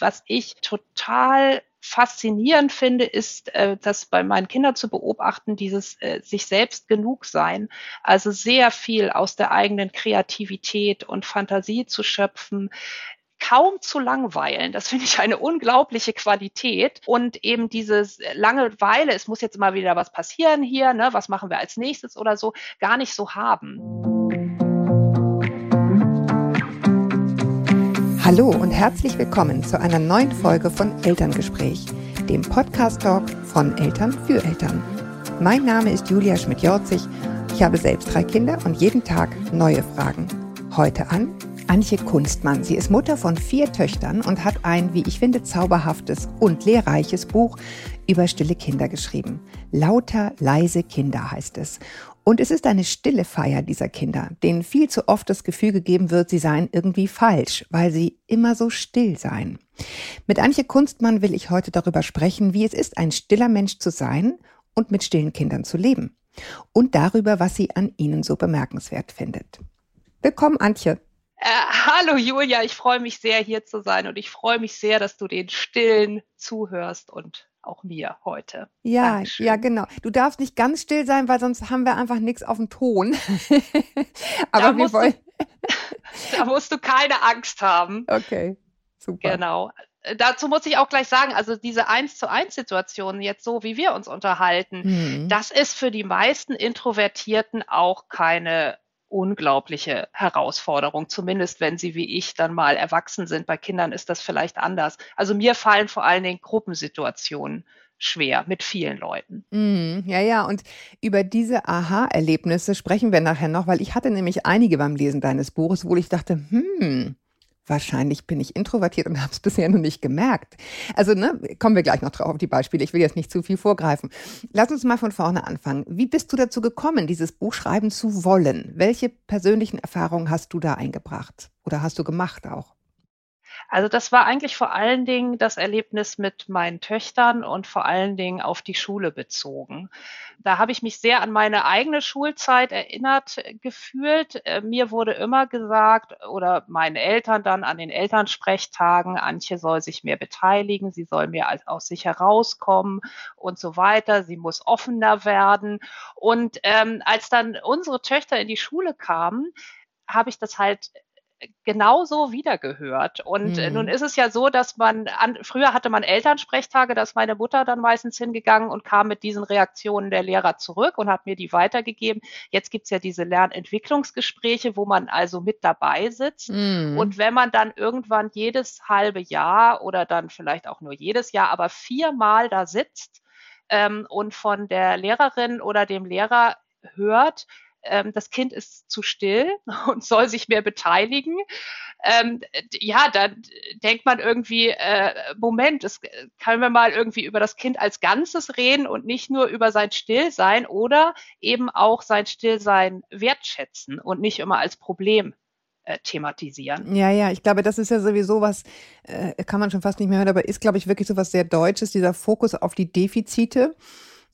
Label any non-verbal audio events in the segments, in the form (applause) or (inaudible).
was ich total faszinierend finde, ist, äh, das bei meinen Kindern zu beobachten, dieses äh, sich selbst genug sein. Also sehr viel aus der eigenen Kreativität und Fantasie zu schöpfen, kaum zu langweilen. Das finde ich eine unglaubliche Qualität. Und eben dieses Langeweile, es muss jetzt immer wieder was passieren hier, ne, was machen wir als nächstes oder so, gar nicht so haben. Hallo und herzlich willkommen zu einer neuen Folge von Elterngespräch, dem Podcast-Talk von Eltern für Eltern. Mein Name ist Julia Schmidt-Jorzig. Ich habe selbst drei Kinder und jeden Tag neue Fragen. Heute an Antje Kunstmann. Sie ist Mutter von vier Töchtern und hat ein, wie ich finde, zauberhaftes und lehrreiches Buch über stille Kinder geschrieben. Lauter, leise Kinder heißt es. Und es ist eine stille Feier dieser Kinder, denen viel zu oft das Gefühl gegeben wird, sie seien irgendwie falsch, weil sie immer so still seien. Mit Antje Kunstmann will ich heute darüber sprechen, wie es ist, ein stiller Mensch zu sein und mit stillen Kindern zu leben. Und darüber, was sie an ihnen so bemerkenswert findet. Willkommen, Antje. Äh, hallo Julia, ich freue mich sehr, hier zu sein und ich freue mich sehr, dass du den Stillen zuhörst und auch mir heute. Ja, Dankeschön. ja, genau. Du darfst nicht ganz still sein, weil sonst haben wir einfach nichts auf dem Ton. (laughs) Aber wir wollen. Du, (laughs) da musst du keine Angst haben. Okay, super. Genau. Dazu muss ich auch gleich sagen, also diese eins zu eins Situation jetzt so, wie wir uns unterhalten, mhm. das ist für die meisten Introvertierten auch keine unglaubliche Herausforderung, zumindest wenn sie wie ich dann mal erwachsen sind. Bei Kindern ist das vielleicht anders. Also mir fallen vor allen Dingen Gruppensituationen schwer mit vielen Leuten. Mm, ja, ja, und über diese Aha-Erlebnisse sprechen wir nachher noch, weil ich hatte nämlich einige beim Lesen deines Buches, wo ich dachte, hm, Wahrscheinlich bin ich introvertiert und (laughs) habe es bisher noch nicht gemerkt. Also, ne, kommen wir gleich noch drauf auf die Beispiele. Ich will jetzt nicht zu viel vorgreifen. Lass uns mal von vorne anfangen. Wie bist du dazu gekommen, dieses Buch schreiben zu wollen? Welche persönlichen Erfahrungen hast du da eingebracht oder hast du gemacht auch? Also das war eigentlich vor allen Dingen das Erlebnis mit meinen Töchtern und vor allen Dingen auf die Schule bezogen. Da habe ich mich sehr an meine eigene Schulzeit erinnert gefühlt. Äh, mir wurde immer gesagt oder meine Eltern dann an den Elternsprechtagen, Antje soll sich mehr beteiligen, sie soll mehr aus sich herauskommen und so weiter. Sie muss offener werden. Und ähm, als dann unsere Töchter in die Schule kamen, habe ich das halt genauso wiedergehört. Und mhm. nun ist es ja so, dass man, an, früher hatte man Elternsprechtage, da ist meine Mutter dann meistens hingegangen und kam mit diesen Reaktionen der Lehrer zurück und hat mir die weitergegeben. Jetzt gibt's ja diese Lernentwicklungsgespräche, wo man also mit dabei sitzt. Mhm. Und wenn man dann irgendwann jedes halbe Jahr oder dann vielleicht auch nur jedes Jahr, aber viermal da sitzt ähm, und von der Lehrerin oder dem Lehrer hört, ähm, das Kind ist zu still (laughs) und soll sich mehr beteiligen. Ähm, ja, dann denkt man irgendwie, äh, Moment, es können wir mal irgendwie über das Kind als Ganzes reden und nicht nur über sein Stillsein oder eben auch sein Stillsein wertschätzen und nicht immer als Problem äh, thematisieren. Ja, ja, ich glaube, das ist ja sowieso was, äh, kann man schon fast nicht mehr hören, aber ist, glaube ich, wirklich so was sehr Deutsches, dieser Fokus auf die Defizite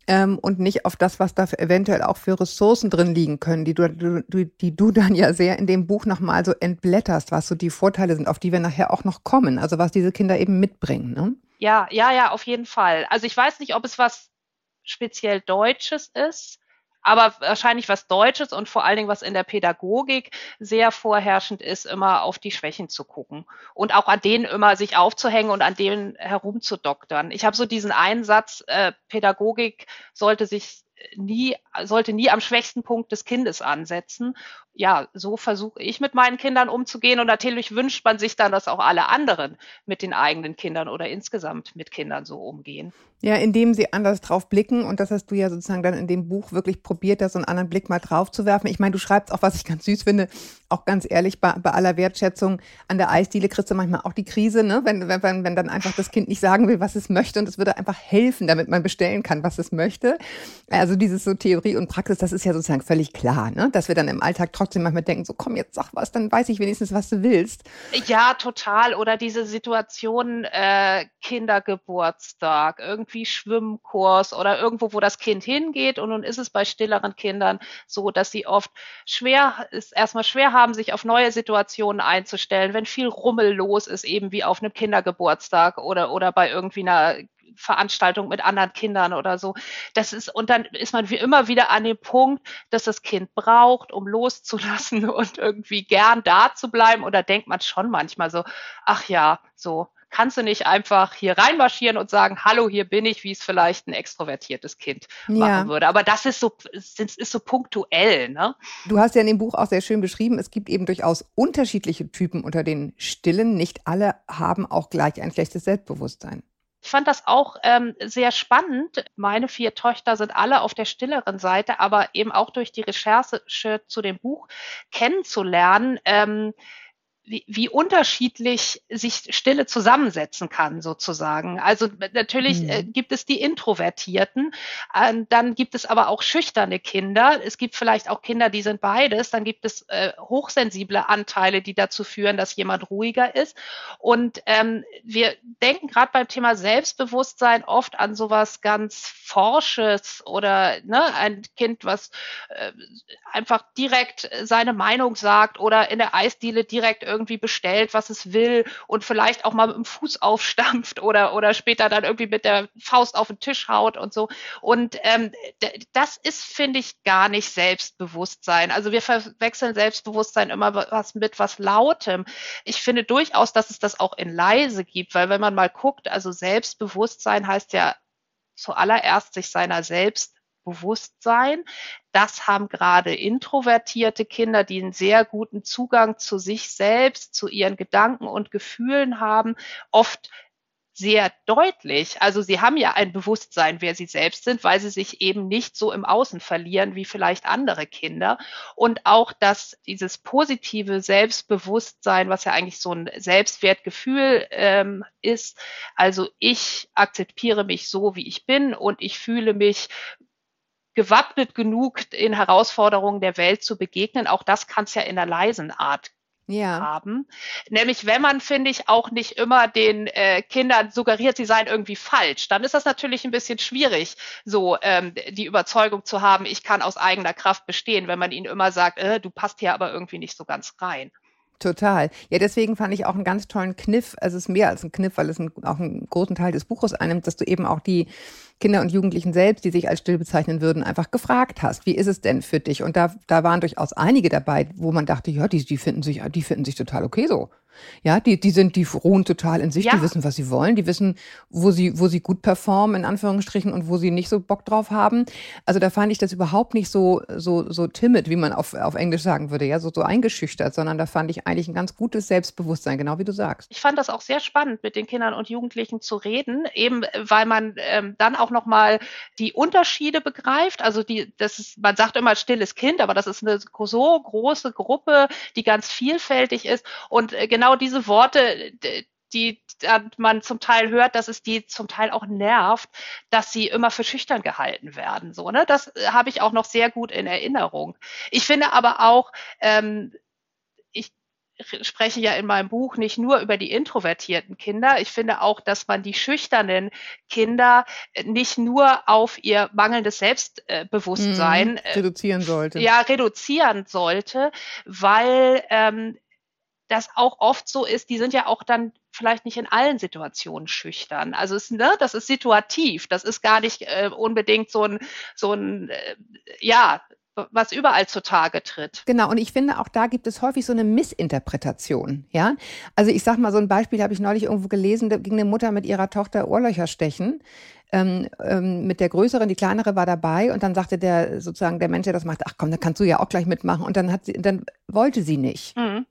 ähm, und nicht auf das, was da eventuell auch für Ressourcen drin liegen können, die du, du, die du dann ja sehr in dem Buch nochmal so entblätterst, was so die Vorteile sind, auf die wir nachher auch noch kommen, also was diese Kinder eben mitbringen. Ne? Ja, ja, ja, auf jeden Fall. Also ich weiß nicht, ob es was speziell Deutsches ist aber wahrscheinlich was Deutsches und vor allen Dingen was in der Pädagogik sehr vorherrschend ist, immer auf die Schwächen zu gucken und auch an denen immer sich aufzuhängen und an denen herumzudoktern. Ich habe so diesen Einsatz, äh, Pädagogik sollte sich nie, sollte nie am schwächsten Punkt des Kindes ansetzen. Ja, so versuche ich mit meinen Kindern umzugehen und natürlich wünscht man sich dann, dass auch alle anderen mit den eigenen Kindern oder insgesamt mit Kindern so umgehen. Ja, indem sie anders drauf blicken und das hast du ja sozusagen dann in dem Buch wirklich probiert, da so einen anderen Blick mal drauf zu werfen. Ich meine, du schreibst auch, was ich ganz süß finde, auch ganz ehrlich, bei, bei aller Wertschätzung an der Eisdiele kriegst du manchmal auch die Krise, ne? wenn, wenn, wenn dann einfach das Kind nicht sagen will, was es möchte und es würde einfach helfen, damit man bestellen kann, was es möchte. Also dieses so Theorie und Praxis, das ist ja sozusagen völlig klar, ne? dass wir dann im Alltag trotzdem trotzdem manchmal denken, so komm, jetzt sag was, dann weiß ich wenigstens, was du willst. Ja, total. Oder diese Situation, äh, Kindergeburtstag, irgendwie Schwimmkurs oder irgendwo, wo das Kind hingeht. Und nun ist es bei stilleren Kindern so, dass sie oft schwer, ist erstmal schwer haben, sich auf neue Situationen einzustellen, wenn viel Rummel los ist, eben wie auf einem Kindergeburtstag oder, oder bei irgendwie einer Veranstaltung mit anderen Kindern oder so. Das ist, und dann ist man wie immer wieder an dem Punkt, dass das Kind braucht, um loszulassen (laughs) und irgendwie gern da zu bleiben. Oder denkt man schon manchmal so, ach ja, so, kannst du nicht einfach hier reinmarschieren und sagen, hallo, hier bin ich, wie es vielleicht ein extrovertiertes Kind ja. machen würde. Aber das ist so, ist, ist so punktuell, ne? Du hast ja in dem Buch auch sehr schön beschrieben, es gibt eben durchaus unterschiedliche Typen unter den Stillen. Nicht alle haben auch gleich ein schlechtes Selbstbewusstsein. Ich fand das auch ähm, sehr spannend. Meine vier Töchter sind alle auf der stilleren Seite, aber eben auch durch die Recherche zu dem Buch kennenzulernen. Ähm, wie, wie unterschiedlich sich Stille zusammensetzen kann, sozusagen. Also natürlich mhm. äh, gibt es die Introvertierten, äh, dann gibt es aber auch schüchterne Kinder. Es gibt vielleicht auch Kinder, die sind beides. Dann gibt es äh, hochsensible Anteile, die dazu führen, dass jemand ruhiger ist. Und ähm, wir denken gerade beim Thema Selbstbewusstsein oft an sowas ganz Forsches oder ne, ein Kind, was äh, einfach direkt seine Meinung sagt oder in der Eisdiele direkt irgendwie bestellt, was es will und vielleicht auch mal mit dem Fuß (laughs) aufstampft oder, oder später dann irgendwie mit der Faust auf den Tisch haut und so. Und ähm, das ist, finde ich, gar nicht Selbstbewusstsein. Also wir verwechseln Selbstbewusstsein immer was mit was Lautem. Ich finde durchaus, dass es das auch in leise gibt, weil wenn man mal guckt, also Selbstbewusstsein heißt ja zuallererst sich seiner selbst Bewusstsein. Das haben gerade introvertierte Kinder, die einen sehr guten Zugang zu sich selbst, zu ihren Gedanken und Gefühlen haben, oft sehr deutlich. Also sie haben ja ein Bewusstsein, wer sie selbst sind, weil sie sich eben nicht so im Außen verlieren wie vielleicht andere Kinder. Und auch, dass dieses positive Selbstbewusstsein, was ja eigentlich so ein Selbstwertgefühl ähm, ist, also ich akzeptiere mich so, wie ich bin und ich fühle mich gewappnet genug, in Herausforderungen der Welt zu begegnen. Auch das kann es ja in einer leisen Art ja. haben. Nämlich, wenn man, finde ich, auch nicht immer den äh, Kindern suggeriert, sie seien irgendwie falsch, dann ist das natürlich ein bisschen schwierig, so ähm, die Überzeugung zu haben, ich kann aus eigener Kraft bestehen, wenn man ihnen immer sagt, äh, du passt hier aber irgendwie nicht so ganz rein. Total. Ja, deswegen fand ich auch einen ganz tollen Kniff. Also es ist mehr als ein Kniff, weil es ein, auch einen großen Teil des Buches einnimmt, dass du eben auch die Kinder und Jugendlichen selbst, die sich als still bezeichnen würden, einfach gefragt hast, wie ist es denn für dich? Und da, da waren durchaus einige dabei, wo man dachte, ja, die, die finden sich, die finden sich total okay so. Ja, die, die sind, die ruhen total in sich, ja. die wissen, was sie wollen, die wissen, wo sie, wo sie gut performen, in Anführungsstrichen, und wo sie nicht so Bock drauf haben. Also da fand ich das überhaupt nicht so, so, so timid, wie man auf, auf Englisch sagen würde, ja, so, so eingeschüchtert, sondern da fand ich eigentlich ein ganz gutes Selbstbewusstsein, genau wie du sagst. Ich fand das auch sehr spannend, mit den Kindern und Jugendlichen zu reden, eben weil man ähm, dann auch nochmal die Unterschiede begreift. Also die, das ist, man sagt immer stilles Kind, aber das ist eine so große Gruppe, die ganz vielfältig ist. Und äh, genau diese Worte, die man zum Teil hört, dass es die zum Teil auch nervt, dass sie immer für schüchtern gehalten werden. So, ne? Das äh, habe ich auch noch sehr gut in Erinnerung. Ich finde aber auch, ähm, ich spreche ja in meinem Buch nicht nur über die introvertierten Kinder. Ich finde auch, dass man die schüchternen Kinder nicht nur auf ihr mangelndes Selbstbewusstsein mhm, reduzieren sollte. Ja, reduzieren sollte, weil ähm, das auch oft so ist, die sind ja auch dann vielleicht nicht in allen Situationen schüchtern. Also es, ne, das ist situativ. Das ist gar nicht äh, unbedingt so ein, so ein, äh, ja, was überall zutage tritt. Genau, und ich finde, auch da gibt es häufig so eine Missinterpretation. Ja, also ich sag mal, so ein Beispiel habe ich neulich irgendwo gelesen, da ging eine Mutter mit ihrer Tochter Ohrlöcher stechen. Ähm, ähm, mit der größeren, die kleinere war dabei und dann sagte der sozusagen der Mensch, der das macht, ach komm, dann kannst du ja auch gleich mitmachen und dann hat sie, dann wollte sie nicht. Mhm.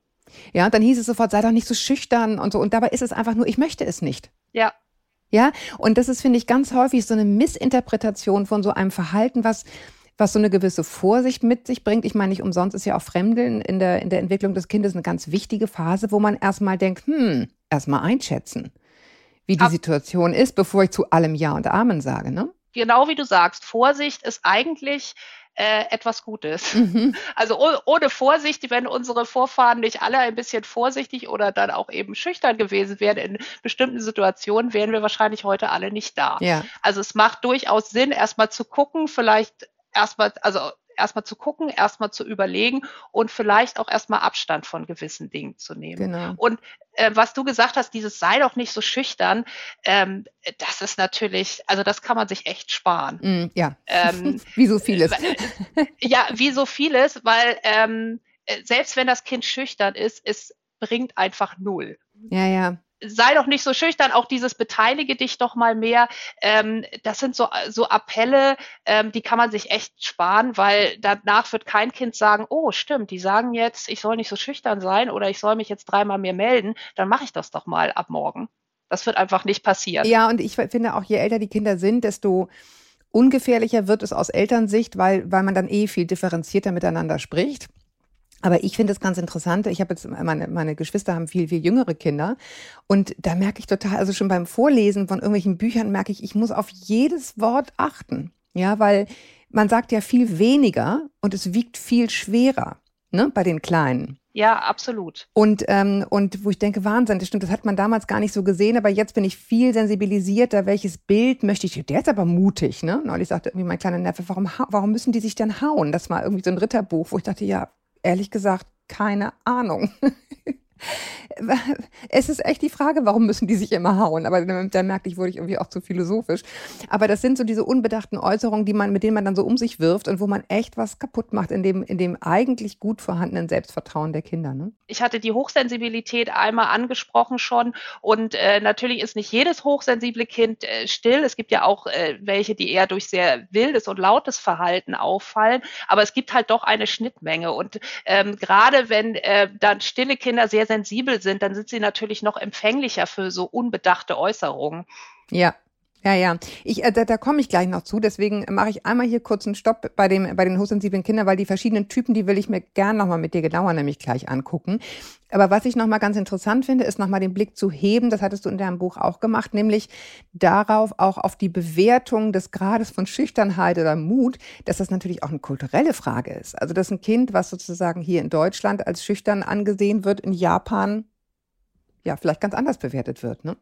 Ja, und dann hieß es sofort, sei doch nicht so schüchtern und so. Und dabei ist es einfach nur, ich möchte es nicht. Ja. Ja, und das ist, finde ich, ganz häufig so eine Missinterpretation von so einem Verhalten, was, was so eine gewisse Vorsicht mit sich bringt. Ich meine, nicht umsonst ist ja auch Fremdeln in der, in der Entwicklung des Kindes eine ganz wichtige Phase, wo man erstmal denkt, hm, erstmal einschätzen, wie die Ab Situation ist, bevor ich zu allem Ja und Amen sage, ne? Genau wie du sagst, Vorsicht ist eigentlich äh, etwas Gutes. Mhm. (laughs) Also oh, ohne Vorsicht, wenn unsere Vorfahren nicht alle ein bisschen vorsichtig oder dann auch eben schüchtern gewesen wären in bestimmten Situationen, wären wir wahrscheinlich heute alle nicht da. Ja. Also es macht durchaus Sinn, erstmal zu gucken, vielleicht erstmal, also erstmal zu gucken, erstmal zu überlegen und vielleicht auch erstmal Abstand von gewissen Dingen zu nehmen. Genau. Und äh, was du gesagt hast, dieses sei doch nicht so schüchtern, ähm, das ist natürlich, also das kann man sich echt sparen. Mm, ja, ähm, (laughs) wie so vieles. Äh, ja, wie so vieles, weil ähm, äh, selbst wenn das Kind schüchtern ist, es bringt einfach null. Ja, ja sei doch nicht so schüchtern, auch dieses Beteilige dich doch mal mehr. Ähm, das sind so, so Appelle, ähm, die kann man sich echt sparen, weil danach wird kein Kind sagen, oh, stimmt, die sagen jetzt, ich soll nicht so schüchtern sein oder ich soll mich jetzt dreimal mehr melden, dann mache ich das doch mal ab morgen. Das wird einfach nicht passieren. Ja, und ich finde auch, je älter die Kinder sind, desto ungefährlicher wird es aus Elternsicht, weil, weil man dann eh viel differenzierter miteinander spricht. Aber ich finde es ganz interessant. Ich habe jetzt meine, meine Geschwister haben viel, viel jüngere Kinder. Und da merke ich total, also schon beim Vorlesen von irgendwelchen Büchern merke ich, ich muss auf jedes Wort achten. Ja, weil man sagt ja viel weniger und es wiegt viel schwerer, ne, bei den Kleinen. Ja, absolut. Und, ähm, und wo ich denke, Wahnsinn, das stimmt, das hat man damals gar nicht so gesehen, aber jetzt bin ich viel sensibilisierter, welches Bild möchte ich, der ist aber mutig, ne? Neulich sagte irgendwie mein kleiner Neffe, warum, warum müssen die sich denn hauen? Das war irgendwie so ein Ritterbuch, wo ich dachte, ja, ehrlich gesagt keine Ahnung. (laughs) (laughs) es ist echt die Frage, warum müssen die sich immer hauen? Aber da merkte ich, wurde ich irgendwie auch zu philosophisch. Aber das sind so diese unbedachten Äußerungen, die man, mit denen man dann so um sich wirft und wo man echt was kaputt macht in dem, in dem eigentlich gut vorhandenen Selbstvertrauen der Kinder. Ne? Ich hatte die Hochsensibilität einmal angesprochen schon und äh, natürlich ist nicht jedes hochsensible Kind äh, still. Es gibt ja auch äh, welche, die eher durch sehr wildes und lautes Verhalten auffallen. Aber es gibt halt doch eine Schnittmenge und ähm, gerade wenn äh, dann stille Kinder sehr, sehr sensibel sind, dann sind sie natürlich noch empfänglicher für so unbedachte Äußerungen. Ja, ja, ja. Ich, äh, da, da komme ich gleich noch zu. Deswegen mache ich einmal hier kurz einen Stopp bei, dem, bei den hochsensiblen Kindern, weil die verschiedenen Typen, die will ich mir gern nochmal mit dir genauer nämlich gleich angucken. Aber was ich nochmal ganz interessant finde, ist nochmal den Blick zu heben. Das hattest du in deinem Buch auch gemacht, nämlich darauf, auch auf die Bewertung des Grades von Schüchternheit oder Mut, dass das natürlich auch eine kulturelle Frage ist. Also, dass ein Kind, was sozusagen hier in Deutschland als schüchtern angesehen wird, in Japan ja vielleicht ganz anders bewertet wird, ne?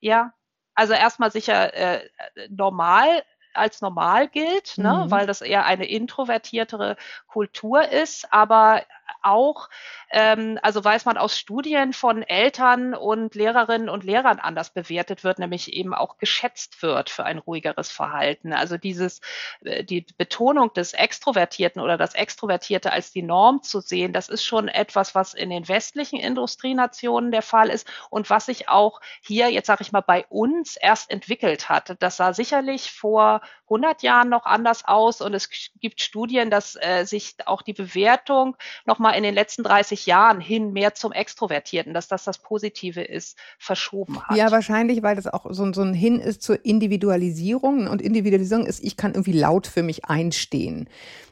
Ja, also erstmal sicher äh, normal als normal gilt, ne, mhm. weil das eher eine introvertiertere Kultur ist, aber auch, ähm, also weiß man aus Studien von Eltern und Lehrerinnen und Lehrern anders bewertet wird, nämlich eben auch geschätzt wird für ein ruhigeres Verhalten. Also dieses, äh, die Betonung des Extrovertierten oder das Extrovertierte als die Norm zu sehen, das ist schon etwas, was in den westlichen Industrienationen der Fall ist und was sich auch hier, jetzt sage ich mal, bei uns erst entwickelt hat. Das sah sicherlich vor 100 Jahren noch anders aus und es gibt Studien, dass äh, sich auch die Bewertung nochmal in den letzten 30 Jahren hin mehr zum Extrovertierten, dass das das Positive ist, verschoben hat. Ja, wahrscheinlich, weil das auch so, so ein Hin ist zur Individualisierung und Individualisierung ist, ich kann irgendwie laut für mich einstehen.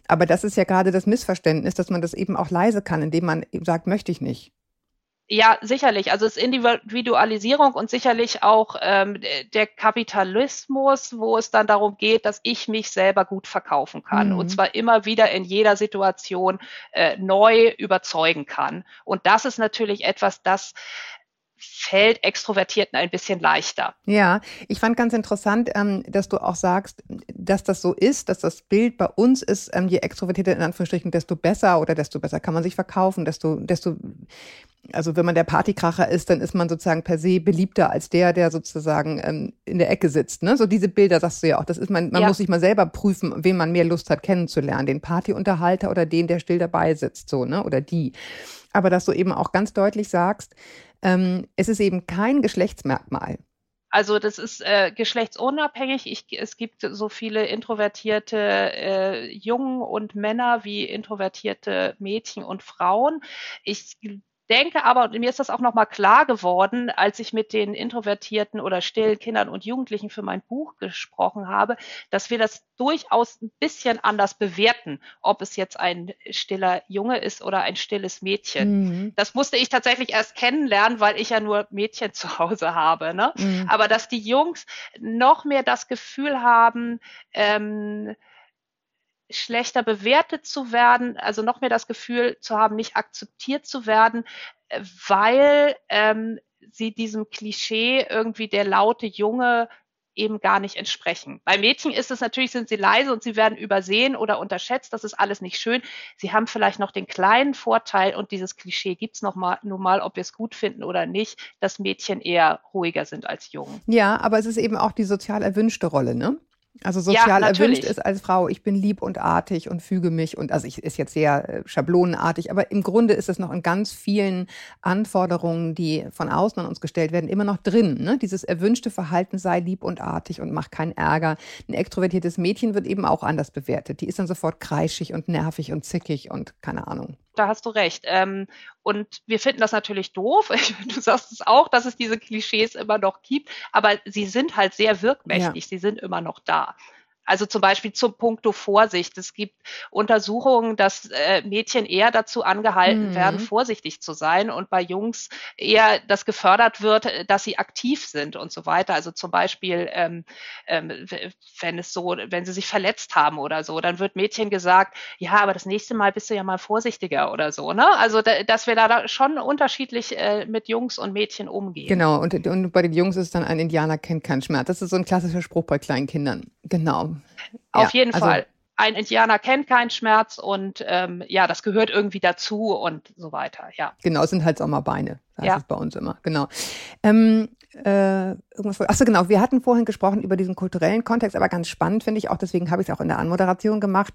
Aber das ist ja gerade das Missverständnis, dass man das eben auch leise kann, indem man sagt, möchte ich nicht. Ja, sicherlich. Also es ist Individualisierung und sicherlich auch ähm, der Kapitalismus, wo es dann darum geht, dass ich mich selber gut verkaufen kann mhm. und zwar immer wieder in jeder Situation äh, neu überzeugen kann. Und das ist natürlich etwas, das fällt Extrovertierten ein bisschen leichter. Ja, ich fand ganz interessant, ähm, dass du auch sagst, dass das so ist, dass das Bild bei uns ist, ähm, je extrovertierter in Anführungsstrichen, desto besser oder desto besser kann man sich verkaufen, desto, desto, also wenn man der Partykracher ist, dann ist man sozusagen per se beliebter als der, der sozusagen ähm, in der Ecke sitzt. Ne? So diese Bilder sagst du ja auch. Das ist man, man ja. muss sich mal selber prüfen, wen man mehr Lust hat kennenzulernen, den Partyunterhalter oder den, der still dabei sitzt, so ne, oder die. Aber dass du eben auch ganz deutlich sagst, ähm, es ist eben kein Geschlechtsmerkmal. Also das ist äh, geschlechtsunabhängig. Ich, es gibt so viele introvertierte äh, Jungen und Männer wie introvertierte Mädchen und Frauen. Ich denke aber, und mir ist das auch nochmal klar geworden, als ich mit den introvertierten oder stillen Kindern und Jugendlichen für mein Buch gesprochen habe, dass wir das durchaus ein bisschen anders bewerten, ob es jetzt ein stiller Junge ist oder ein stilles Mädchen. Mhm. Das musste ich tatsächlich erst kennenlernen, weil ich ja nur Mädchen (laughs) zu Hause habe. Ne? Mhm. Aber dass die Jungs noch mehr das Gefühl haben, ähm, schlechter bewertet zu werden, also noch mehr das Gefühl zu haben, nicht akzeptiert zu werden, äh, weil ähm, sie diesem Klischee irgendwie der laute Junge eben gar nicht entsprechen. Bei Mädchen ist es natürlich, sind sie leise und sie werden übersehen oder unterschätzt. Das ist alles nicht schön. Sie haben vielleicht noch den kleinen Vorteil und dieses Klischee gibt's noch mal, nur mal, ob wir es gut finden oder nicht, dass Mädchen eher ruhiger sind als Jungen. Ja, aber es ist eben auch die sozial erwünschte Rolle, ne? Also sozial ja, erwünscht ist als Frau, ich bin lieb und artig und füge mich und also ich ist jetzt sehr äh, schablonenartig, aber im Grunde ist es noch in ganz vielen Anforderungen, die von außen an uns gestellt werden, immer noch drin. Ne? Dieses erwünschte Verhalten sei lieb und artig und macht keinen Ärger. Ein extrovertiertes Mädchen wird eben auch anders bewertet. Die ist dann sofort kreischig und nervig und zickig und keine Ahnung da hast du recht. Ähm, und wir finden das natürlich doof. (laughs) Du sagst es auch, dass es diese Klischees immer noch gibt, aber sie sind halt sehr wirkmächtig. Ja. Sie sind immer noch da. Also zum Beispiel zum Punkto Vorsicht. Es gibt Untersuchungen, dass äh, Mädchen eher dazu angehalten mhm. werden, vorsichtig zu sein und bei Jungs eher das gefördert wird, dass sie aktiv sind und so weiter. Also zum Beispiel, ähm, ähm, wenn es so, wenn sie sich verletzt haben oder so, dann wird Mädchen gesagt, ja, aber das nächste Mal bist du ja mal vorsichtiger oder so. Ne? Also da, dass wir da schon unterschiedlich äh, mit Jungs und Mädchen umgehen. Genau. Und, und bei den Jungs ist dann ein Indianer kennt keinen Schmerz. Das ist so ein klassischer Spruch bei kleinen Kindern. Genau. Auf ja, jeden also, Fall. Ein Indianer kennt keinen Schmerz und ähm, ja, das gehört irgendwie dazu und so weiter, ja. Genau, es sind halt Sommerbeine. Das ja. ist bei uns immer, genau. Ähm, äh, irgendwas, achso, genau, wir hatten vorhin gesprochen über diesen kulturellen Kontext, aber ganz spannend finde ich auch, deswegen habe ich es auch in der Anmoderation gemacht,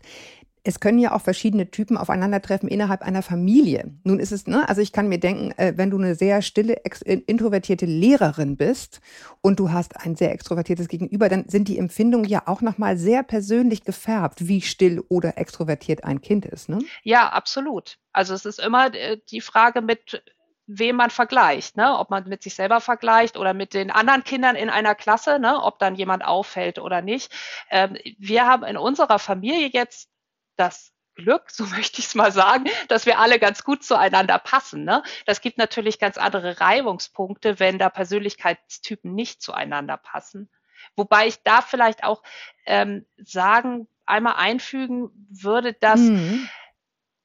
es können ja auch verschiedene Typen aufeinandertreffen innerhalb einer Familie. Nun ist es, ne, also ich kann mir denken, äh, wenn du eine sehr stille, introvertierte Lehrerin bist und du hast ein sehr extrovertiertes Gegenüber, dann sind die Empfindungen ja auch nochmal sehr persönlich gefärbt, wie still oder extrovertiert ein Kind ist, ne? Ja, absolut. Also es ist immer äh, die Frage mit, wem man vergleicht, ne? ob man mit sich selber vergleicht oder mit den anderen Kindern in einer Klasse, ne? ob dann jemand auffällt oder nicht. Ähm, wir haben in unserer Familie jetzt das Glück, (laughs) so möchte ich es mal sagen, dass wir alle ganz gut zueinander passen. Ne? Das gibt natürlich ganz andere Reibungspunkte, wenn da Persönlichkeitstypen nicht zueinander passen. Wobei ich da vielleicht auch ähm, sagen, einmal einfügen würde, dass mhm.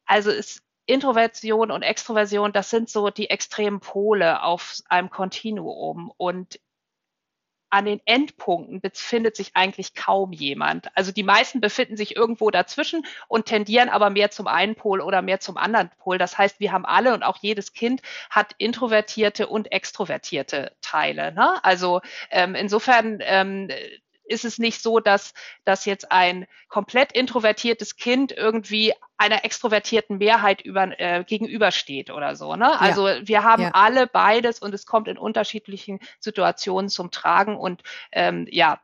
also es Introversion und Extroversion, das sind so die extremen Pole auf einem Kontinuum. Und an den Endpunkten befindet sich eigentlich kaum jemand. Also die meisten befinden sich irgendwo dazwischen und tendieren aber mehr zum einen Pol oder mehr zum anderen Pol. Das heißt, wir haben alle und auch jedes Kind hat introvertierte und extrovertierte Teile. Ne? Also ähm, insofern ähm, ist es nicht so, dass, dass jetzt ein komplett introvertiertes Kind irgendwie einer extrovertierten Mehrheit über, äh, gegenübersteht oder so. Ne? Also ja. wir haben ja. alle beides und es kommt in unterschiedlichen Situationen zum Tragen und ähm, ja,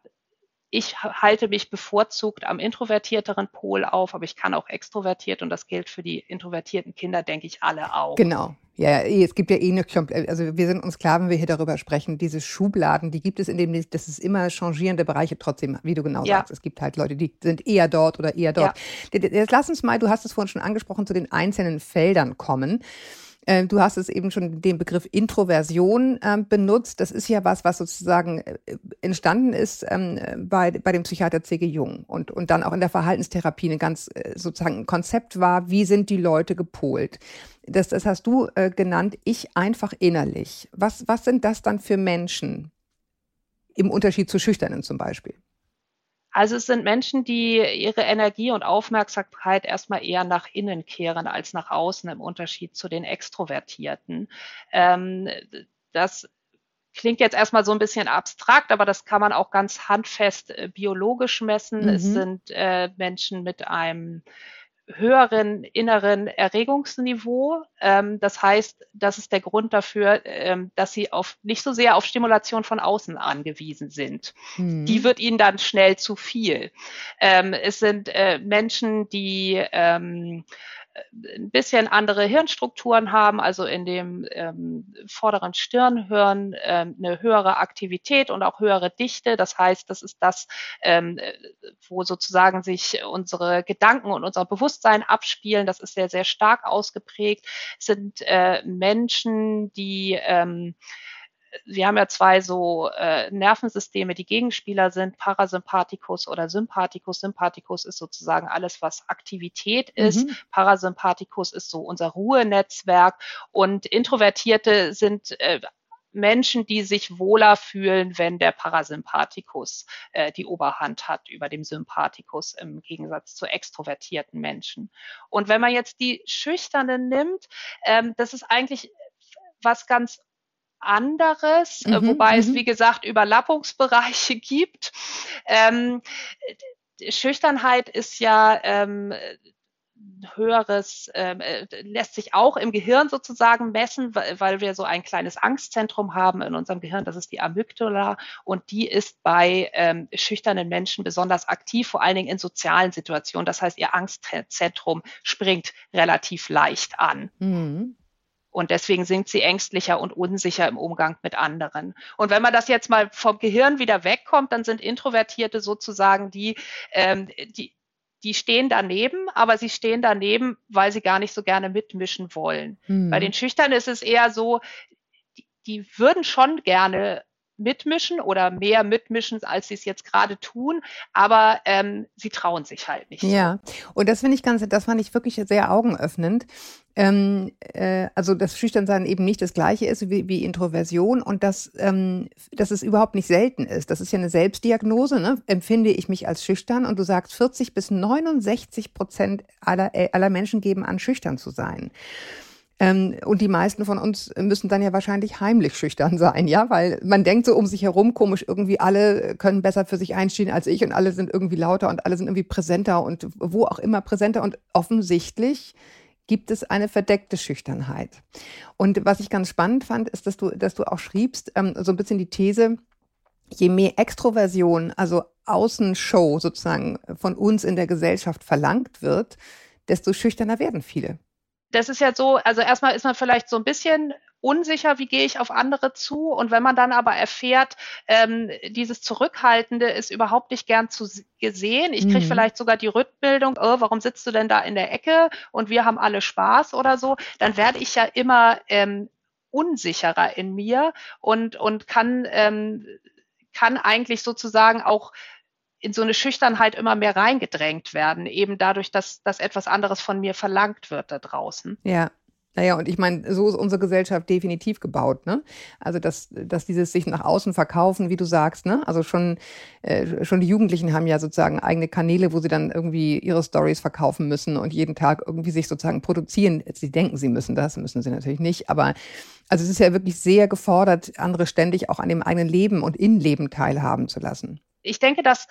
ich halte mich bevorzugt am introvertierteren Pol auf, aber ich kann auch extrovertiert und das gilt für die introvertierten Kinder, denke ich, alle auch. Genau. Ja, es gibt ja eh nicht, also wir sind uns klar, wenn wir hier darüber sprechen, diese Schubladen, die gibt es in dem, das ist immer changierende Bereiche trotzdem, wie du genau ja. sagst. Es gibt halt Leute, die sind eher dort oder eher dort. Ja. Jetzt lass uns mal, du hast es vorhin schon angesprochen, zu den einzelnen Feldern kommen. Äh, du hast es eben schon den Begriff Introversion äh, benutzt. Das ist ja was, was sozusagen äh, entstanden ist ähm, bei, bei dem Psychiater C.G. Jung und, und dann auch in der Verhaltenstherapie ein ganz äh, sozusagen ein Konzept war, wie sind die Leute gepolt. Das, das hast du äh, genannt, ich einfach innerlich. Was, was sind das dann für Menschen im Unterschied zu Schüchternen zum Beispiel? Also es sind Menschen, die ihre Energie und Aufmerksamkeit erstmal eher nach innen kehren als nach außen im Unterschied zu den Extrovertierten. Ähm, das klingt jetzt erstmal so ein bisschen abstrakt, aber das kann man auch ganz handfest äh, biologisch messen. Mhm. Es sind äh, Menschen mit einem höheren inneren Erregungsniveau. Ähm, das heißt, das ist der Grund dafür, ähm, dass sie auf nicht so sehr auf Stimulation von außen angewiesen sind. Mhm. Die wird ihnen dann schnell zu viel. Ähm, es sind äh, Menschen, die ähm, ein bisschen andere Hirnstrukturen haben, also in dem ähm, vorderen Stirnhirn ähm, eine höhere Aktivität und auch höhere Dichte. Das heißt, das ist das, ähm, wo sozusagen sich unsere Gedanken und unser Bewusstsein abspielen. Das ist sehr, sehr stark ausgeprägt. Es sind äh, Menschen, die ähm, wir haben ja zwei so äh, Nervensysteme, die Gegenspieler sind, Parasympathikus oder Sympathikus. Sympathikus ist sozusagen alles, was Aktivität ist. Mhm. Parasympathikus ist so unser Ruhenetzwerk und Introvertierte sind äh, Menschen, die sich wohler fühlen, wenn der Parasympathikus äh, die Oberhand hat über dem Sympathikus im Gegensatz zu extrovertierten Menschen. Und wenn man jetzt die Schüchternen nimmt, ähm, das ist eigentlich was ganz anderes, äh, mhm, wobei es, mhm. wie gesagt, Überlappungsbereiche (laughs) gibt. Ähm, Schüchternheit ist ja ähm, höheres, ähm, äh, lässt sich auch im Gehirn sozusagen messen, weil, weil wir so ein kleines Angstzentrum haben in unserem Gehirn, das ist die Amygdala und die ist bei ähm, schüchternen Menschen besonders aktiv, vor allen Dingen in sozialen Situationen. Das heißt, ihr Angstzentrum springt relativ leicht an. Mhm. Und deswegen sind sie ängstlicher und unsicher im Umgang mit anderen. Und wenn man das jetzt mal vom Gehirn wieder wegkommt, dann sind Introvertierte sozusagen die, ähm, die, die stehen daneben, aber sie stehen daneben, weil sie gar nicht so gerne mitmischen wollen. Mhm. Bei den Schüchtern ist es eher so, die, die würden schon gerne mitmischen oder mehr mitmischen, als sie es jetzt gerade tun, aber ähm, sie trauen sich halt nicht. Ja, und das finde ich ganz, das fand ich wirklich sehr augenöffnend. Ähm, äh, also dass Schüchternsein eben nicht das gleiche ist wie, wie Introversion und dass, ähm, dass es überhaupt nicht selten ist. Das ist ja eine Selbstdiagnose, ne? empfinde ich mich als schüchtern und du sagst 40 bis 69 Prozent aller, äh, aller Menschen geben an, schüchtern zu sein. Ähm, und die meisten von uns müssen dann ja wahrscheinlich heimlich schüchtern sein, ja, weil man denkt so um sich herum, komisch, irgendwie alle können besser für sich einstehen als ich und alle sind irgendwie lauter und alle sind irgendwie präsenter und wo auch immer präsenter. Und offensichtlich gibt es eine verdeckte Schüchternheit. Und was ich ganz spannend fand, ist, dass du, dass du auch schriebst, ähm, so ein bisschen die These, je mehr Extroversion, also Außenshow sozusagen von uns in der Gesellschaft verlangt wird, desto schüchterner werden viele das ist ja so, also erstmal ist man vielleicht so ein bisschen unsicher, wie gehe ich auf andere zu. Und wenn man dann aber erfährt, ähm, dieses Zurückhaltende ist überhaupt nicht gern zu gesehen, ich kriege mhm. vielleicht sogar die Rückbildung, oh, warum sitzt du denn da in der Ecke und wir haben alle Spaß oder so, dann werde ich ja immer ähm, unsicherer in mir und, und kann, ähm, kann eigentlich sozusagen auch in so eine Schüchternheit immer mehr reingedrängt werden, eben dadurch, dass, dass etwas anderes von mir verlangt wird da draußen. Ja. Naja, und ich meine, so ist unsere Gesellschaft definitiv gebaut, ne? Also dass, dass dieses sich nach außen verkaufen, wie du sagst, ne? Also schon, äh, schon die Jugendlichen haben ja sozusagen eigene Kanäle, wo sie dann irgendwie ihre Stories verkaufen müssen und jeden Tag irgendwie sich sozusagen produzieren. Sie denken, sie müssen das, müssen sie natürlich nicht. Aber also es ist ja wirklich sehr gefordert, andere ständig auch an dem eigenen Leben und Innenleben teilhaben zu lassen ich denke, dass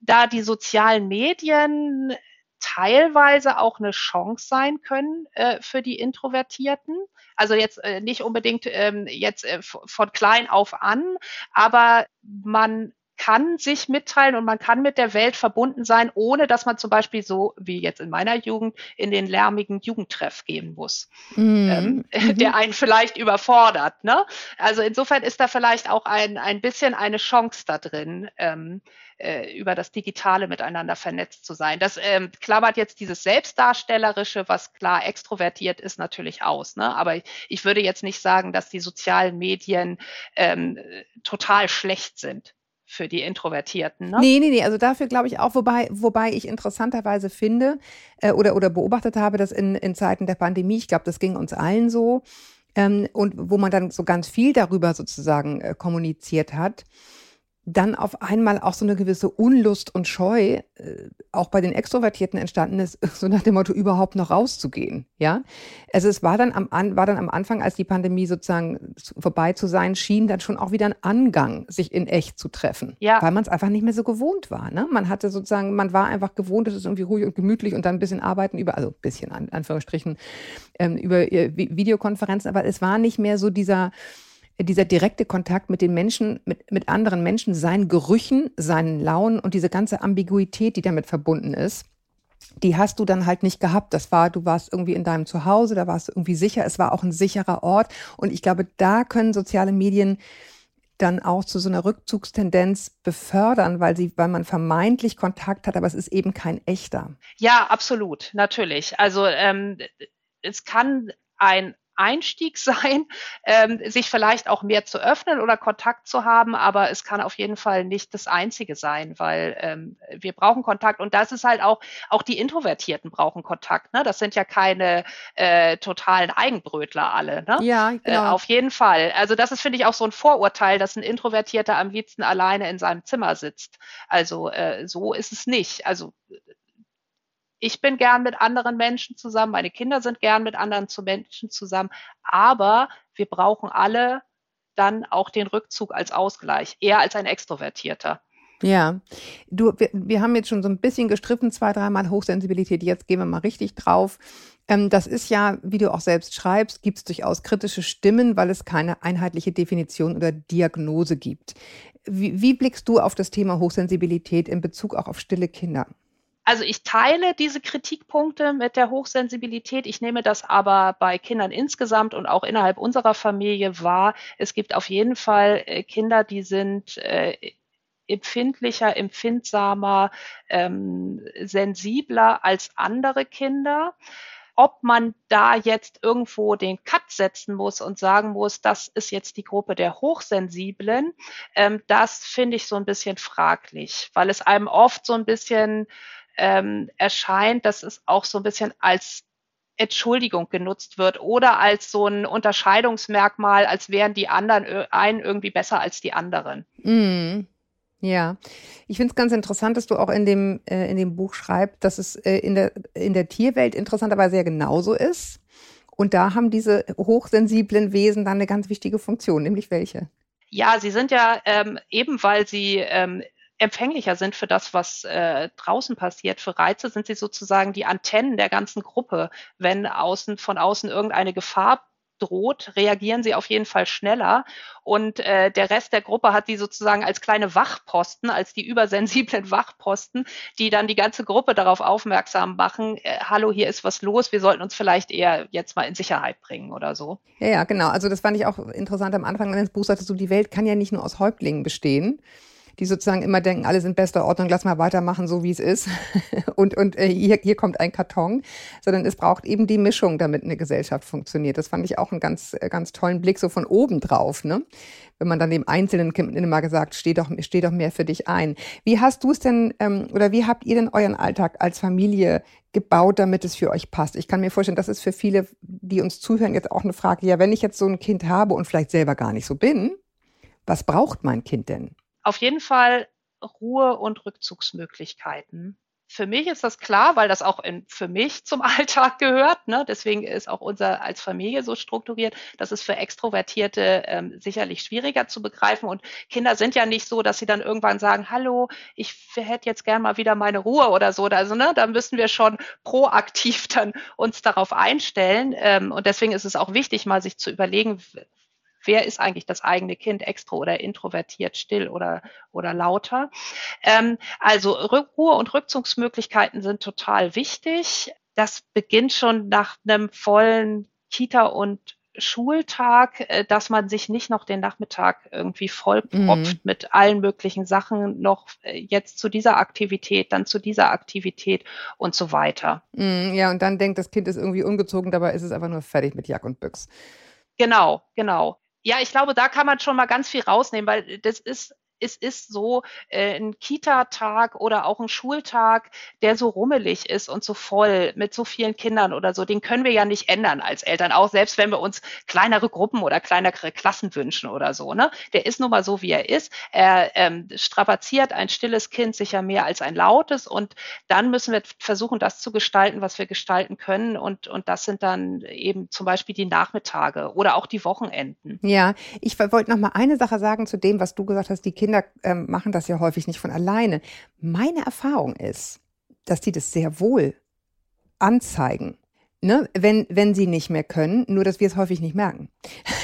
da die sozialen Medien teilweise auch eine Chance sein können äh, für die Introvertierten. Also jetzt äh, nicht unbedingt ähm, jetzt äh, von klein auf an, aber man kann sich mitteilen und man kann mit der Welt verbunden sein, ohne dass man zum Beispiel so wie jetzt in meiner Jugend in den lärmigen Jugendtreff gehen muss, mhm. ähm, (laughs) der einen vielleicht überfordert. Ne? Also insofern ist da vielleicht auch ein, ein bisschen eine Chance da drin, ähm, äh, über das Digitale miteinander vernetzt zu sein. Das ähm, klammert jetzt dieses Selbstdarstellerische, was klar extrovertiert ist, natürlich aus. Ne? Aber ich, würde jetzt nicht sagen, dass die sozialen Medien ähm, total schlecht sind für die Introvertierten. Ne? Nee, nee, nee. Also dafür glaube ich auch, wobei, wobei ich interessanterweise finde äh, oder, oder beobachtet habe, dass in, in Zeiten der Pandemie, ich glaube, das ging uns allen so, ähm, und wo man dann so ganz viel darüber sozusagen äh, kommuniziert hat, dann auf einmal auch so eine gewisse Unlust und Scheu äh, auch bei den Extrovertierten entstanden ist, (laughs) so nach dem Motto überhaupt noch rauszugehen. Ja, also es war dann am war dann am Anfang, als die Pandemie sozusagen vorbei zu sein schien, dann schon auch wieder ein Angang, sich in echt zu treffen, ja. weil man es einfach nicht mehr so gewohnt war. Ne? Man hatte sozusagen, man war einfach gewohnt, es ist irgendwie ruhig und gemütlich und dann ein bisschen arbeiten über, also ein bisschen an Anführungsstrichen ähm, über äh, Videokonferenzen, aber es war nicht mehr so dieser dieser direkte Kontakt mit den Menschen, mit, mit anderen Menschen, seinen Gerüchen, seinen Launen und diese ganze Ambiguität, die damit verbunden ist, die hast du dann halt nicht gehabt. Das war, du warst irgendwie in deinem Zuhause, da warst du irgendwie sicher, es war auch ein sicherer Ort. Und ich glaube, da können soziale Medien dann auch zu so einer Rückzugstendenz befördern, weil sie, weil man vermeintlich Kontakt hat, aber es ist eben kein echter. Ja, absolut, natürlich. Also ähm, es kann ein Einstieg (laughs) sein, ähm, sich vielleicht auch mehr zu öffnen oder Kontakt zu haben, aber es kann auf jeden Fall nicht das Einzige sein, weil ähm, wir brauchen Kontakt und das ist halt auch, auch die Introvertierten brauchen Kontakt. Ne? Das sind ja keine äh, totalen Eigenbrötler alle. Ne? Ja, genau. Äh, auf jeden Fall. Also das ist, finde ich, auch so ein Vorurteil, dass ein Introvertierter am liebsten alleine in seinem Zimmer sitzt. Also äh, so ist es nicht. Also ich bin gern mit anderen Menschen zusammen, meine Kinder sind gern mit anderen Menschen zusammen, aber wir brauchen alle dann auch den Rückzug als Ausgleich, eher als ein Extrovertierter. Ja, du, wir, wir haben jetzt schon so ein bisschen gestriffen, zwei, dreimal Hochsensibilität, jetzt gehen wir mal richtig drauf. Ähm, das ist ja, wie du auch selbst schreibst, gibt es durchaus kritische Stimmen, weil es keine einheitliche Definition oder Diagnose gibt. Wie, wie blickst du auf das Thema Hochsensibilität in Bezug auch auf stille Kinder? Also ich teile diese Kritikpunkte mit der Hochsensibilität. Ich nehme das aber bei Kindern insgesamt und auch innerhalb unserer Familie wahr. Es gibt auf jeden Fall äh, Kinder, die sind äh, empfindlicher, empfindsamer, ähm, sensibler als andere Kinder ob man da jetzt irgendwo den Cut setzen muss und sagen muss, das ist jetzt die Gruppe der Hochsensiblen, ähm, das finde ich so ein bisschen fraglich, weil es einem oft so ein bisschen ähm, erscheint, dass es auch so ein bisschen als Entschuldigung genutzt wird oder als so ein Unterscheidungsmerkmal, als wären die anderen einen irgendwie besser als die anderen. Mm. Ja, ich finde es ganz interessant, dass du auch in dem, äh, in dem Buch schreibst, dass es äh, in, der, in der Tierwelt interessanterweise ja genauso ist. Und da haben diese hochsensiblen Wesen dann eine ganz wichtige Funktion, nämlich welche? Ja, sie sind ja ähm, eben, weil sie ähm, empfänglicher sind für das, was äh, draußen passiert, für Reize, sind sie sozusagen die Antennen der ganzen Gruppe. Wenn außen von außen irgendeine Gefahr droht, reagieren sie auf jeden Fall schneller. Und äh, der Rest der Gruppe hat die sozusagen als kleine Wachposten, als die übersensiblen (laughs) Wachposten, die dann die ganze Gruppe darauf aufmerksam machen, äh, hallo, hier ist was los, wir sollten uns vielleicht eher jetzt mal in Sicherheit bringen oder so. Ja, ja, genau. Also das fand ich auch interessant am Anfang deines Buchs, sagtest du, die Welt kann ja nicht nur aus Häuptlingen bestehen die sozusagen immer denken, alles in bester Ordnung, lass mal weitermachen, so wie es ist. (laughs) und und äh, hier, hier kommt ein Karton, sondern es braucht eben die Mischung, damit eine Gesellschaft funktioniert. Das fand ich auch einen ganz, äh, ganz tollen Blick so von oben drauf, ne? Wenn man dann dem einzelnen Kind immer gesagt, steh doch, steh doch mehr für dich ein. Wie hast du es denn, ähm, oder wie habt ihr denn euren Alltag als Familie gebaut, damit es für euch passt? Ich kann mir vorstellen, das ist für viele, die uns zuhören, jetzt auch eine Frage. Ja, wenn ich jetzt so ein Kind habe und vielleicht selber gar nicht so bin, was braucht mein Kind denn? Auf jeden Fall Ruhe und Rückzugsmöglichkeiten. Für mich ist das klar, weil das auch in, für mich zum (laughs) Alltag gehört. Ne? Deswegen ist auch unser als Familie so strukturiert. Das ist für Extrovertierte ähm, sicherlich schwieriger zu begreifen. Und Kinder sind ja nicht so, dass sie dann irgendwann sagen, hallo, ich hätte jetzt gern mal wieder meine Ruhe oder so. Also ne, da müssen wir schon proaktiv dann uns darauf einstellen. Ähm, und deswegen ist es auch wichtig, mal sich zu überlegen, wer ist eigentlich das eigene Kind, extro oder introvertiert, still oder, oder lauter. Ähm, also Ruhe- und Rückzugsmöglichkeiten sind total wichtig. Das beginnt schon nach einem vollen Kita- und Schultag, äh, dass man sich nicht noch den Nachmittag irgendwie vollpropft mhm. mit allen möglichen Sachen, noch äh, jetzt zu dieser Aktivität, dann zu dieser Aktivität und so weiter. Mhm, ja, und dann denkt das Kind ist irgendwie ungezogen, dabei ist es einfach nur fertig mit Jack und Büchs. Genau, genau. Ja, ich glaube, da kann man schon mal ganz viel rausnehmen, weil das ist es ist so äh, ein Kita-Tag oder auch ein Schultag, der so rummelig ist und so voll mit so vielen Kindern oder so, den können wir ja nicht ändern als Eltern, auch selbst wenn wir uns kleinere Gruppen oder kleinere Klassen wünschen oder so. Ne? Der ist nun mal so, wie er ist. Er ähm, strapaziert ein stilles Kind sicher mehr als ein lautes und dann müssen wir versuchen, das zu gestalten, was wir gestalten können und, und das sind dann eben zum Beispiel die Nachmittage oder auch die Wochenenden. Ja, ich wollte noch mal eine Sache sagen zu dem, was du gesagt hast, die Kinder Kinder ähm, machen das ja häufig nicht von alleine. Meine Erfahrung ist, dass die das sehr wohl anzeigen. Ne, wenn, wenn sie nicht mehr können, nur dass wir es häufig nicht merken.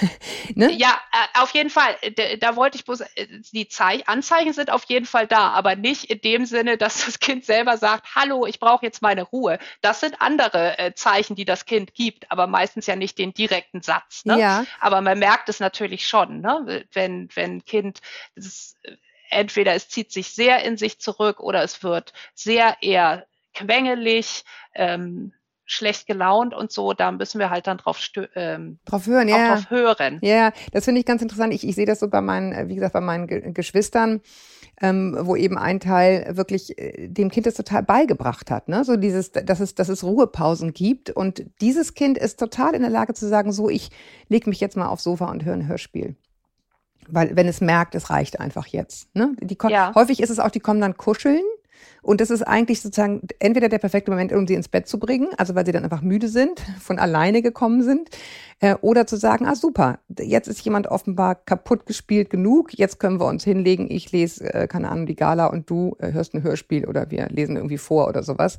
(laughs) ne? Ja, äh, auf jeden Fall. Da, da wollte ich bloß, äh, die Zeich Anzeichen sind auf jeden Fall da, aber nicht in dem Sinne, dass das Kind selber sagt, hallo, ich brauche jetzt meine Ruhe. Das sind andere äh, Zeichen, die das Kind gibt, aber meistens ja nicht den direkten Satz. Ne? Ja. Aber man merkt es natürlich schon, ne? wenn, wenn ein Kind äh, entweder es zieht sich sehr in sich zurück oder es wird sehr eher quengelig, ähm, schlecht gelaunt und so, da müssen wir halt dann drauf, ähm, drauf hören. Ja, drauf hören. Ja, das finde ich ganz interessant. Ich, ich sehe das so bei meinen, äh, wie gesagt, bei meinen Ge Geschwistern, ähm, wo eben ein Teil wirklich äh, dem Kind das total beigebracht hat. Ne? So dieses, dass es, dass es Ruhepausen gibt. Und dieses Kind ist total in der Lage zu sagen, so, ich lege mich jetzt mal aufs Sofa und höre ein Hörspiel. Weil wenn es merkt, es reicht einfach jetzt. Ne? Die, ja. Häufig ist es auch, die kommen dann kuscheln und das ist eigentlich sozusagen entweder der perfekte Moment, um sie ins Bett zu bringen, also weil sie dann einfach müde sind, (laughs) von alleine gekommen sind, äh, oder zu sagen, ah super, jetzt ist jemand offenbar kaputt gespielt genug, jetzt können wir uns hinlegen, ich lese, äh, keine Ahnung, die Gala und du äh, hörst ein Hörspiel oder wir lesen irgendwie vor oder sowas.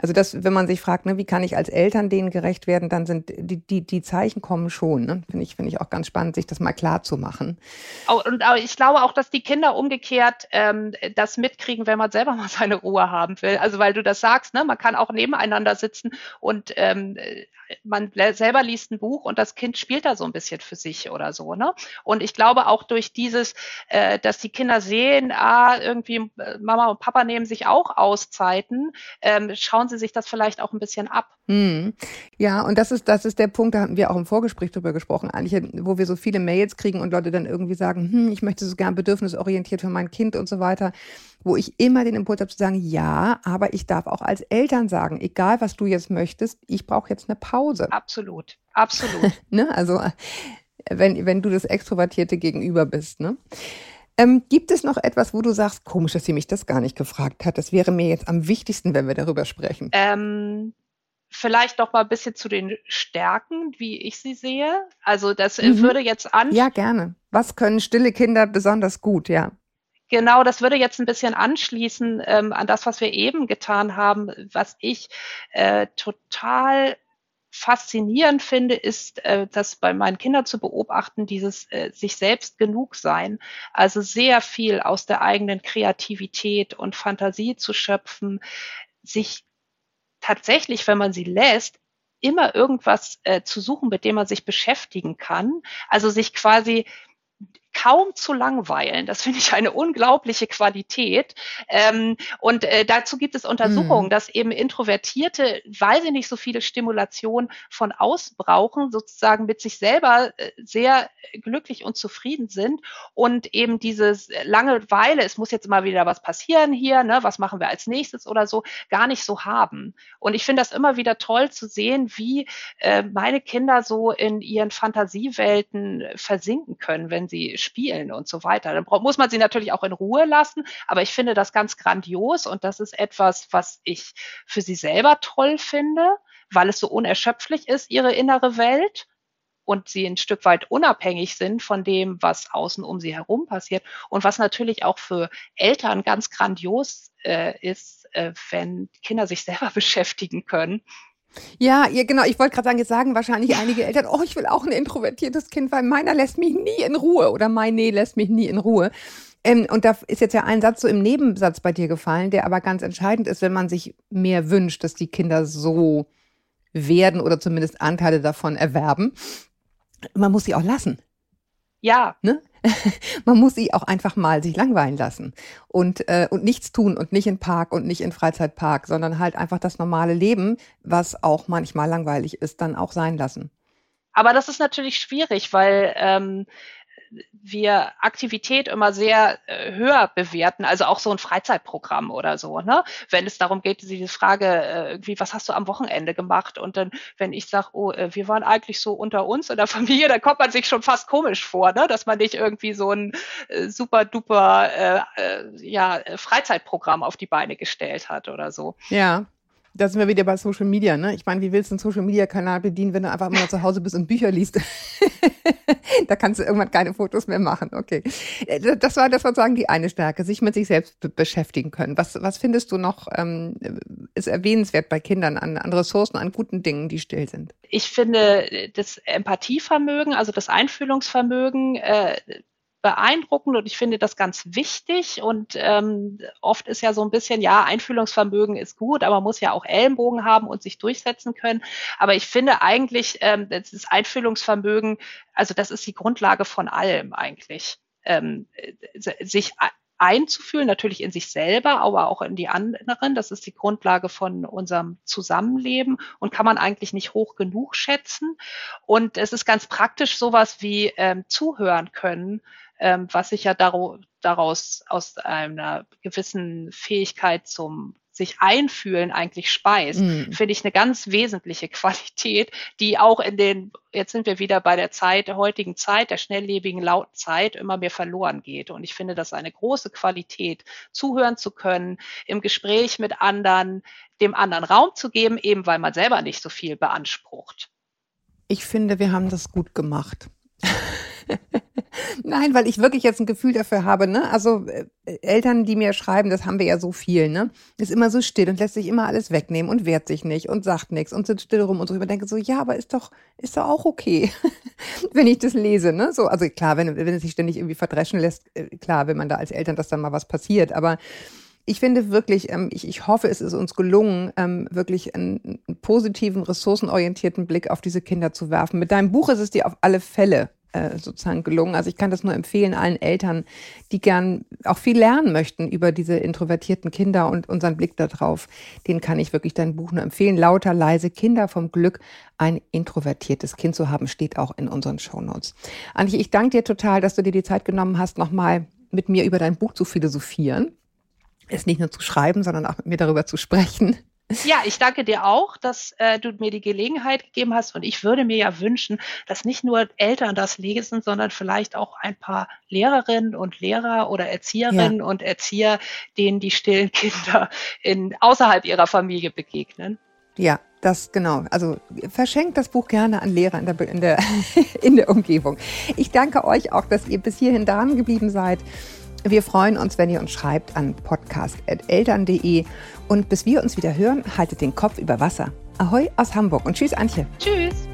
Also das, wenn man sich fragt, ne, wie kann ich als Eltern denen gerecht werden, dann sind die, die, die Zeichen kommen schon. Ne? Finde ich, finde ich auch ganz spannend, sich das mal klar zu machen. Und ich glaube auch, dass die Kinder umgekehrt ähm, das mitkriegen, wenn man selber (laughs) mal seine Ruhe haben will. Also weil du das sagst, ne, man kann auch nebeneinander sitzen und ähm, man selber liest ein Buch und das Kind spielt da so ein bisschen für sich oder so. Ne? Und ich glaube auch durch dieses, äh, dass die Kinder sehen, ah, irgendwie äh, Mama und Papa nehmen sich auch Auszeiten, ähm, schauen Sie sich das vielleicht auch ein bisschen ab. Hm. Ja, und das ist, das ist der Punkt, da hatten wir auch im Vorgespräch drüber gesprochen, eigentlich, wo wir so viele Mails kriegen und Leute dann irgendwie sagen, hm, ich möchte so gern bedürfnisorientiert für mein Kind und so weiter, wo ich immer den Impuls habe zu sagen, ja, aber ich darf auch als Eltern sagen, egal was du jetzt möchtest, ich brauche jetzt eine Pause. Absolut, absolut. (laughs) ne? Also wenn, wenn du das Extrovertierte gegenüber bist, ne? Ähm, gibt es noch etwas, wo du sagst, komisch, dass sie mich das gar nicht gefragt hat? Das wäre mir jetzt am wichtigsten, wenn wir darüber sprechen. Ähm, vielleicht noch mal ein bisschen zu den Stärken, wie ich sie sehe. Also das mhm. würde jetzt an. Ja, gerne. Was können stille Kinder besonders gut, ja? Genau, das würde jetzt ein bisschen anschließen ähm, an das, was wir eben getan haben, was ich äh, total faszinierend finde, ist, äh, das bei meinen Kindern zu beobachten, dieses äh, sich selbst genug sein. Also sehr viel aus der eigenen Kreativität und Fantasie zu schöpfen, sich tatsächlich, wenn man sie lässt, immer irgendwas äh, zu suchen, mit dem man sich beschäftigen kann. Also sich quasi kaum zu langweilen. Das finde ich eine unglaubliche Qualität. Ähm, und äh, dazu gibt es Untersuchungen, mhm. dass eben Introvertierte, weil sie nicht so viele Stimulation von außen brauchen, sozusagen mit sich selber äh, sehr glücklich und zufrieden sind und eben dieses Langeweile, es muss jetzt immer wieder was passieren hier, ne, was machen wir als nächstes oder so, gar nicht so haben. Und ich finde das immer wieder toll zu sehen, wie äh, meine Kinder so in ihren Fantasiewelten versinken können, wenn sie spielen und so weiter. Dann muss man sie natürlich auch in Ruhe lassen, aber ich finde das ganz grandios und das ist etwas, was ich für sie selber toll finde, weil es so unerschöpflich ist, ihre innere Welt und sie ein Stück weit unabhängig sind von dem, was außen um sie herum passiert und was natürlich auch für Eltern ganz grandios äh, ist, äh, wenn Kinder sich selber (laughs) beschäftigen können ja, ja, genau. Ich wollte gerade sagen, jetzt sagen wahrscheinlich einige Eltern, oh, ich will auch ein introvertiertes Kind, weil meiner lässt mich nie in Ruhe oder meine lässt mich nie in Ruhe. Ähm, und da ist jetzt ja ein Satz so im Nebensatz bei dir gefallen, der aber ganz entscheidend ist, wenn man sich mehr wünscht, dass die Kinder so werden oder zumindest Anteile davon erwerben. Man muss sie auch lassen. Ja. Ne? (laughs) man muss sie auch einfach mal sich langweilen lassen und, äh, und nichts tun und nicht in Park und nicht in Freizeitpark, sondern halt einfach das normale Leben, was auch manchmal langweilig ist, dann auch sein lassen. Aber das ist natürlich schwierig, weil ähm, wir Aktivität immer sehr äh, höher bewerten, also auch so ein Freizeitprogramm oder so, ne? Wenn es darum geht, diese Frage, äh, irgendwie, was hast du am Wochenende gemacht? Und dann, wenn ich sage, oh, äh, wir waren eigentlich so unter uns in der (laughs) Familie, dann kommt man sich schon fast komisch vor, ne? Dass man nicht irgendwie so ein äh, super duper äh, äh, ja, Freizeitprogramm auf die Beine gestellt hat oder so. Ja, da sind wir wieder bei Social Media, ne? Ich meine, wie willst du einen Social Media Kanal bedienen, wenn du einfach immer zu Hause bist und Bücher liest? (laughs) da kannst du irgendwann keine Fotos mehr machen. Okay. Äh, das war, das sozusagen die eine Stärke, sich mit sich selbst beschäftigen können. Was, was findest du noch, ähm, ist erwähnenswert bei Kindern an, an Ressourcen, an guten Dingen, die still sind? Ich finde das Empathievermögen, also das Einfühlungsvermögen, äh, beeindruckend und ich finde das ganz wichtig. Und ähm, oft ist ja so ein bisschen, ja, Einfühlungsvermögen ist gut, aber man muss ja auch Ellenbogen haben und sich durchsetzen können. Aber ich finde eigentlich, ähm, das Einfühlungsvermögen, also das ist die Grundlage von allem eigentlich. Ähm, sich einzufühlen, natürlich in sich selber, aber auch in die anderen. Das ist die Grundlage von unserem Zusammenleben und kann man eigentlich nicht hoch genug schätzen. Und es ist ganz praktisch sowas wie ähm, zuhören können, ähm, was sich ja daraus aus einer gewissen Fähigkeit zum sich einfühlen eigentlich speist, mhm. finde ich eine ganz wesentliche (laughs) Qualität, die auch in den, jetzt sind wir wieder bei der Zeit, der heutigen Zeit, der schnelllebigen, lauten Zeit immer mehr verloren geht. Und ich finde das eine große Qualität, zuhören zu können, im Gespräch mit anderen, dem anderen Raum zu geben, eben weil man selber nicht so viel beansprucht. Ich finde, wir haben das gut gemacht. (laughs) (laughs) Nein, weil ich wirklich jetzt ein Gefühl dafür habe, ne? Also äh, Eltern, die mir schreiben, das haben wir ja so viel, ne? Ist immer so still und lässt sich immer alles wegnehmen und wehrt sich nicht und sagt nichts und sitzt still rum und. Ich denke so, ja, aber ist doch, ist doch auch okay, (laughs) wenn ich das lese, ne? So, also klar, wenn, wenn es sich ständig irgendwie verdreschen lässt, äh, klar, wenn man da als Eltern, dass dann mal was passiert, aber ich finde wirklich, ähm, ich, hoffe, es ist uns gelungen, ähm, wirklich einen positiven, ressourcenorientierten Blick auf diese Kinder zu werfen. Mit deinem Buch ist es dir auf alle Fälle äh, sozusagen gelungen. Also ich kann das nur empfehlen allen Eltern, die gern auch viel lernen möchten über diese introvertierten Kinder und unseren Blick darauf. Den kann ich wirklich dein Buch nur empfehlen. Lauter, leise Kinder vom Glück, ein introvertiertes Kind zu haben, steht auch in unseren Shownotes. Antje, ich danke dir total, dass du dir die Zeit genommen hast, nochmal mit mir über dein Buch zu philosophieren. Es nicht nur zu schreiben, sondern auch mit mir darüber zu sprechen. Ja, ich danke dir auch, dass äh, du mir die Gelegenheit gegeben hast. Und ich würde mir ja wünschen, dass nicht nur Eltern das lesen, sondern vielleicht auch ein paar Lehrerinnen und Lehrer oder Erzieherinnen ja. und Erzieher, denen die stillen Kinder in, außerhalb ihrer Familie begegnen. Ja, das genau. Also verschenkt das Buch gerne an Lehrer in der, in der, (laughs) in der Umgebung. Ich danke euch auch, dass ihr bis hierhin dran geblieben seid. Wir freuen uns, wenn ihr uns schreibt an podcast.eltern.de. Und bis wir uns wieder hören, haltet den Kopf über Wasser. Ahoi aus Hamburg und tschüss, Antje. Tschüss.